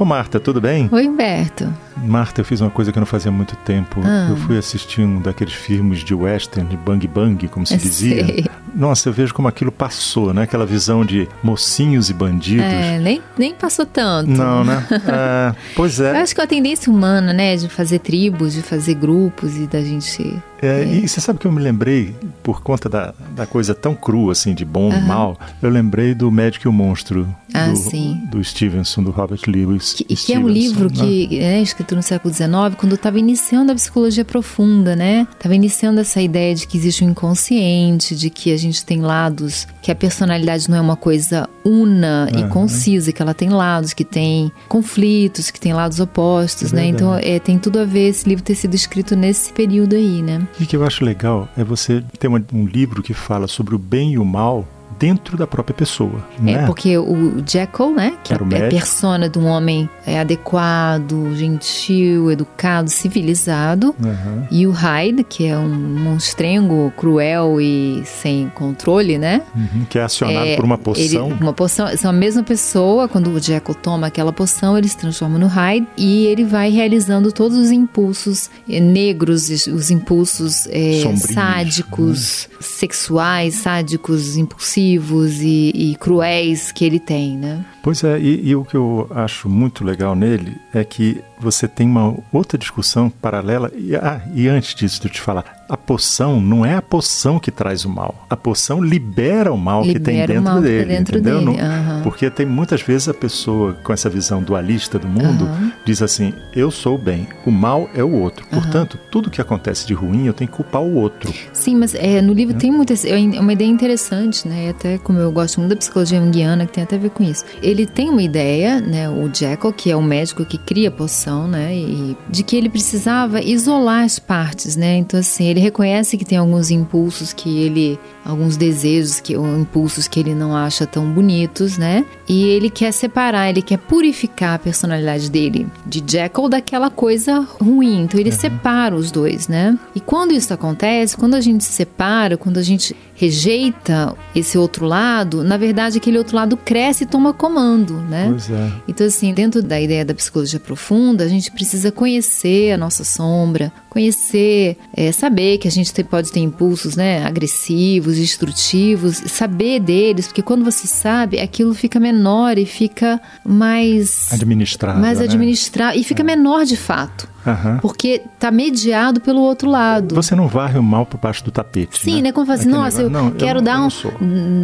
Ô Marta, tudo bem? Oi, Humberto. Marta, eu fiz uma coisa que eu não fazia há muito tempo. Ah. Eu fui assistir um daqueles filmes de western, de bang bang, como se Eu dizia. sei. Nossa, eu vejo como aquilo passou, né? Aquela visão de mocinhos e bandidos. É, nem, nem passou tanto. Não, né? É, pois Eu é. acho que é a tendência humana, né, de fazer tribos, de fazer grupos e da gente. É, E você sabe que eu me lembrei, por conta da, da coisa tão crua, assim, de bom e mal, eu lembrei do Médico e o Monstro, Ah, do, do Stevenson, do Robert Lewis. Que, que é um livro né? que é escrito no século XIX, quando estava iniciando a psicologia profunda, né? Estava iniciando essa ideia de que existe um inconsciente, de que a gente tem lados, que a personalidade não é uma coisa una e concisa, que ela tem lados, que tem conflitos, que tem lados opostos, É né? Então é, tem tudo a ver esse livro ter sido escrito nesse período aí, né? E o que eu acho legal é você ter um livro que fala sobre o bem e o mal dentro da própria pessoa. É, né? porque o Jekyll, né, que é Era o a médico. persona de um homem é, adequado, gentil, educado, civilizado, Aham. e o Hyde, que é um monstrengo cruel e sem controle, né? Uhum, que é acionado É, por uma Ele, poção. uma poção, são a mesma pessoa, quando o Jekyll toma aquela poção, ele se transforma no Hyde e ele vai realizando todos os impulsos negros, os- os impulsos Sombrios, sádicos, sexuais, sádicos, impulsivos e, e cruéis que ele tem, né? Pois é, e, e o que eu acho muito legal nele é que você tem uma outra discussão paralela. E, ah, e antes disso, de eu te falar, a poção não é a poção que traz o mal. A poção libera o mal que tem Libera dentro mal tem dele, dentro entendeu? dele, aham. Porque tem muitas vezes a pessoa com essa visão dualista do mundo Aham. diz assim: eu sou o bem, o mal é o outro. Portanto, tudo que acontece de ruim eu tenho que culpar o outro. Sim, mas é, no livro tem muita, é uma ideia interessante, né? Até como eu gosto muito da psicologia junguiana, que tem até a ver com isso. Ele tem uma ideia, né? O Jekyll, que é o médico que cria a poção, né? E de que ele precisava isolar as partes, né? Então, assim, ele reconhece que tem alguns impulsos que ele. alguns desejos, que, ou impulsos que ele não acha tão bonitos, né? E ele quer separar, ele quer purificar a personalidade dele, de Jekyll, daquela coisa ruim. Então, ele separa os dois, né? E quando isso acontece, quando a gente se separa, quando a gente rejeita esse outro lado, na verdade, aquele outro lado cresce e toma comando, né? Pois é. Então, assim, dentro da ideia da psicologia profunda, a gente precisa conhecer a nossa sombra, conhecer, é, saber que a gente tem- pode ter impulsos né, agressivos, destrutivos, saber deles, porque quando você sabe, aquilo fica menor e fica mais. Administrado. mais né? administrado e fica menor de fato. Aham. Porque tá mediado pelo outro lado. Você não varre o mal por baixo do tapete. Sim, né? Como fala assim, nossa, eu não, quero dar, eu um, não sou.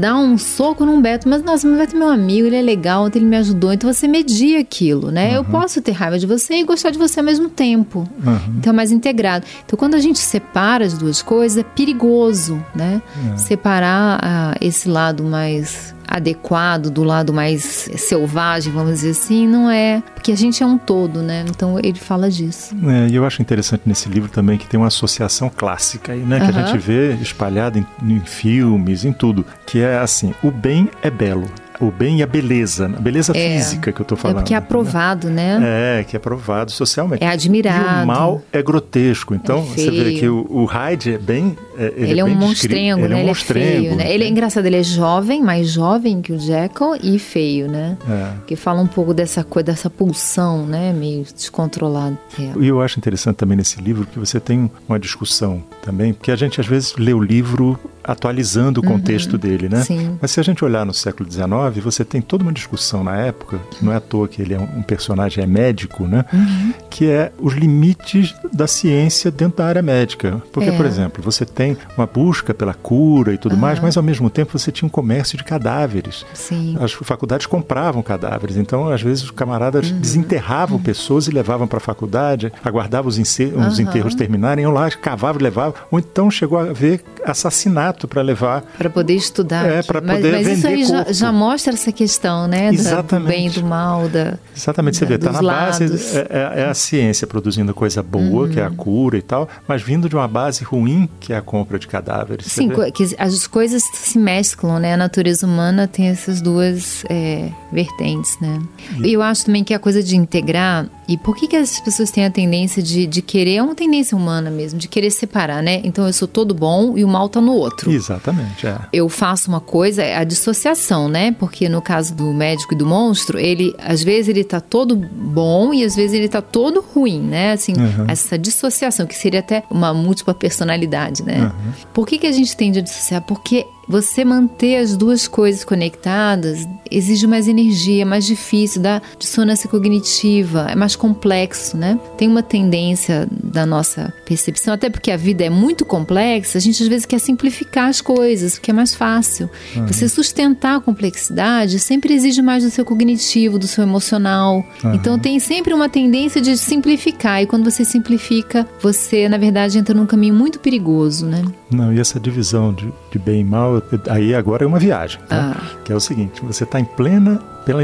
dar um soco num Beto, mas nossa, o Beto é meu amigo, ele é legal, ontem ele me ajudou. Então você media aquilo, né? Uhum. Eu posso ter raiva de você e gostar de você ao mesmo tempo. Uhum. Então é mais integrado. Então quando a gente separa as duas coisas, é perigoso, né? É. Separar ah, esse lado mais adequado do lado mais selvagem, vamos dizer assim, não é. Porque a gente é um todo, né? Então ele fala disso. É, e eu acho interessante nesse livro também que tem uma associação clássica aí, né? Que a gente vê espalhada em, em filmes, em tudo. Que é assim: o bem é belo. O bem e a beleza. A beleza É. física que eu tô É falando. porque é aprovado, né? É, que é aprovado socialmente. É admirado. E o mal é grotesco. Então, É você vê que o, o Hyde é bem. É- Ele, Ele, é um monstrengo, ele né? É um ele é feio, né? Ele é engraçado, ele é jovem, mais jovem que o Jekyll e feio, né? É. Que fala um pouco dessa coisa, dessa pulsão, né? Meio descontrolada. É. E eu acho interessante também nesse livro que você tem uma discussão também, porque a gente às vezes lê o livro atualizando o contexto dele, né? Uhum. Sim. Mas se a gente olhar no século XIX, você tem toda uma discussão na época, não é à toa que ele é um um personagem é médico, né? Uhum. Que é os limites da ciência dentro da área médica. Porque, É. por exemplo, você tem uma busca pela cura e tudo mais, mas ao mesmo tempo você tinha um comércio de cadáveres. Sim. As faculdades compravam cadáveres, então às vezes os camaradas desenterravam pessoas e levavam para a faculdade, aguardavam os, os enterros terminarem, iam lá, cavavam e levavam, ou então chegou a haver assassinato para levar. Para poder estudar. É, aqui. pra mas, poder mas isso aí já, já mostra essa questão, né? da- Do Exatamente. bem e do mal, da. Exatamente, você Da- vê, está na base, é, é- é a ciência produzindo coisa boa, que é a cura e tal, mas vindo de uma base ruim, que é a compra de cadáveres. Sim, que as coisas se mesclam, né? A natureza humana tem essas duas é, vertentes, né? E eu acho também que a coisa de integrar e por que, que as pessoas têm a tendência de, de querer, é uma tendência humana mesmo, de querer separar, né? Então eu sou todo bom e o mal tá no outro. Exatamente, é. Eu faço uma coisa, é a dissociação, né? Porque no caso do médico e do monstro, ele, às vezes ele tá todo bom e às vezes ele tá todo ruim, né? Assim, uhum. essa dissociação, que seria até uma múltipla personalidade, né? Uhum. Por que, que a gente tende a dissociar? Porque você manter as duas coisas conectadas exige mais energia, é mais difícil, dá dissonância cognitiva, é mais complexo, né? Tem uma tendência da nossa percepção, até porque a vida é muito complexa, a gente às vezes quer simplificar as coisas, porque é mais fácil. Uhum. Você sustentar a complexidade sempre exige mais do seu cognitivo, do seu emocional. Uhum. Então tem sempre uma tendência de simplificar, e quando você simplifica, você na verdade entra num caminho muito perigoso, né? Não, e essa divisão de, de bem e mal, aí agora é uma viagem, tá? ah. que é o seguinte: você está em plena,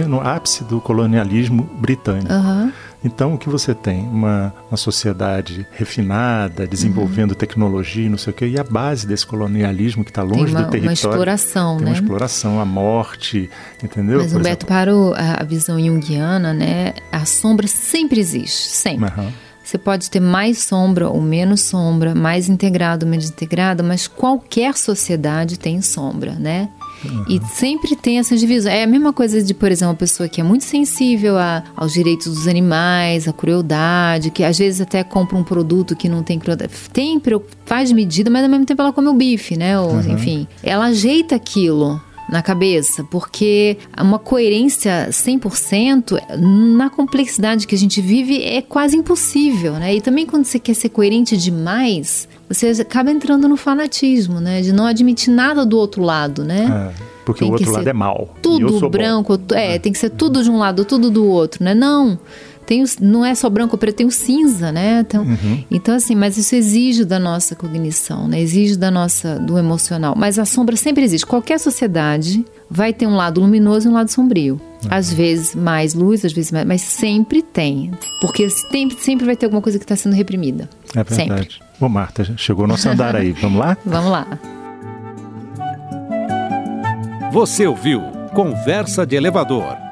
no ápice do colonialismo britânico. Uhum. Então, o que você tem? Uma, uma sociedade refinada, desenvolvendo uhum. tecnologia, não sei o quê, e a base desse colonialismo que está longe uma, do território. Uma exploração, tem né? Uma exploração, a morte, entendeu? Mas, Humberto, para a visão junguiana, né, a sombra sempre existe, sempre. Uhum. Você pode ter mais sombra ou menos sombra, mais integrado ou menos integrado, mas qualquer sociedade tem sombra, né? Uhum. E sempre tem essa divisão. É a mesma coisa de, por exemplo, uma pessoa que é muito sensível a, aos direitos dos animais, à crueldade, que às vezes até compra um produto que não tem crueldade. Tem, faz medida, mas ao mesmo tempo ela come o bife, né? Ou, uhum. Enfim, ela ajeita aquilo na cabeça, porque uma coerência 100% na complexidade que a gente vive é quase impossível, né? E também quando você quer ser coerente demais, você acaba entrando no fanatismo, né? De não admitir nada do outro lado, né? É, porque tem o outro lado é mal. Tudo branco, bom. é, tem que ser tudo de um lado, tudo do outro, né? Não tem os, não é só branco ou preto, tem o cinza, né? Então, uhum. então, assim, mas isso exige da nossa cognição, né? Exige da nossa, do emocional. Mas a sombra sempre existe. Qualquer sociedade vai ter um lado luminoso e um lado sombrio. Uhum. Às vezes mais luz, às vezes mais, mas sempre tem. Porque sempre, sempre vai ter alguma coisa que está sendo reprimida. É verdade. Sempre. Ô, Marta, chegou nosso andar aí. Vamos lá? Vamos lá. Você ouviu Conversa de Elevador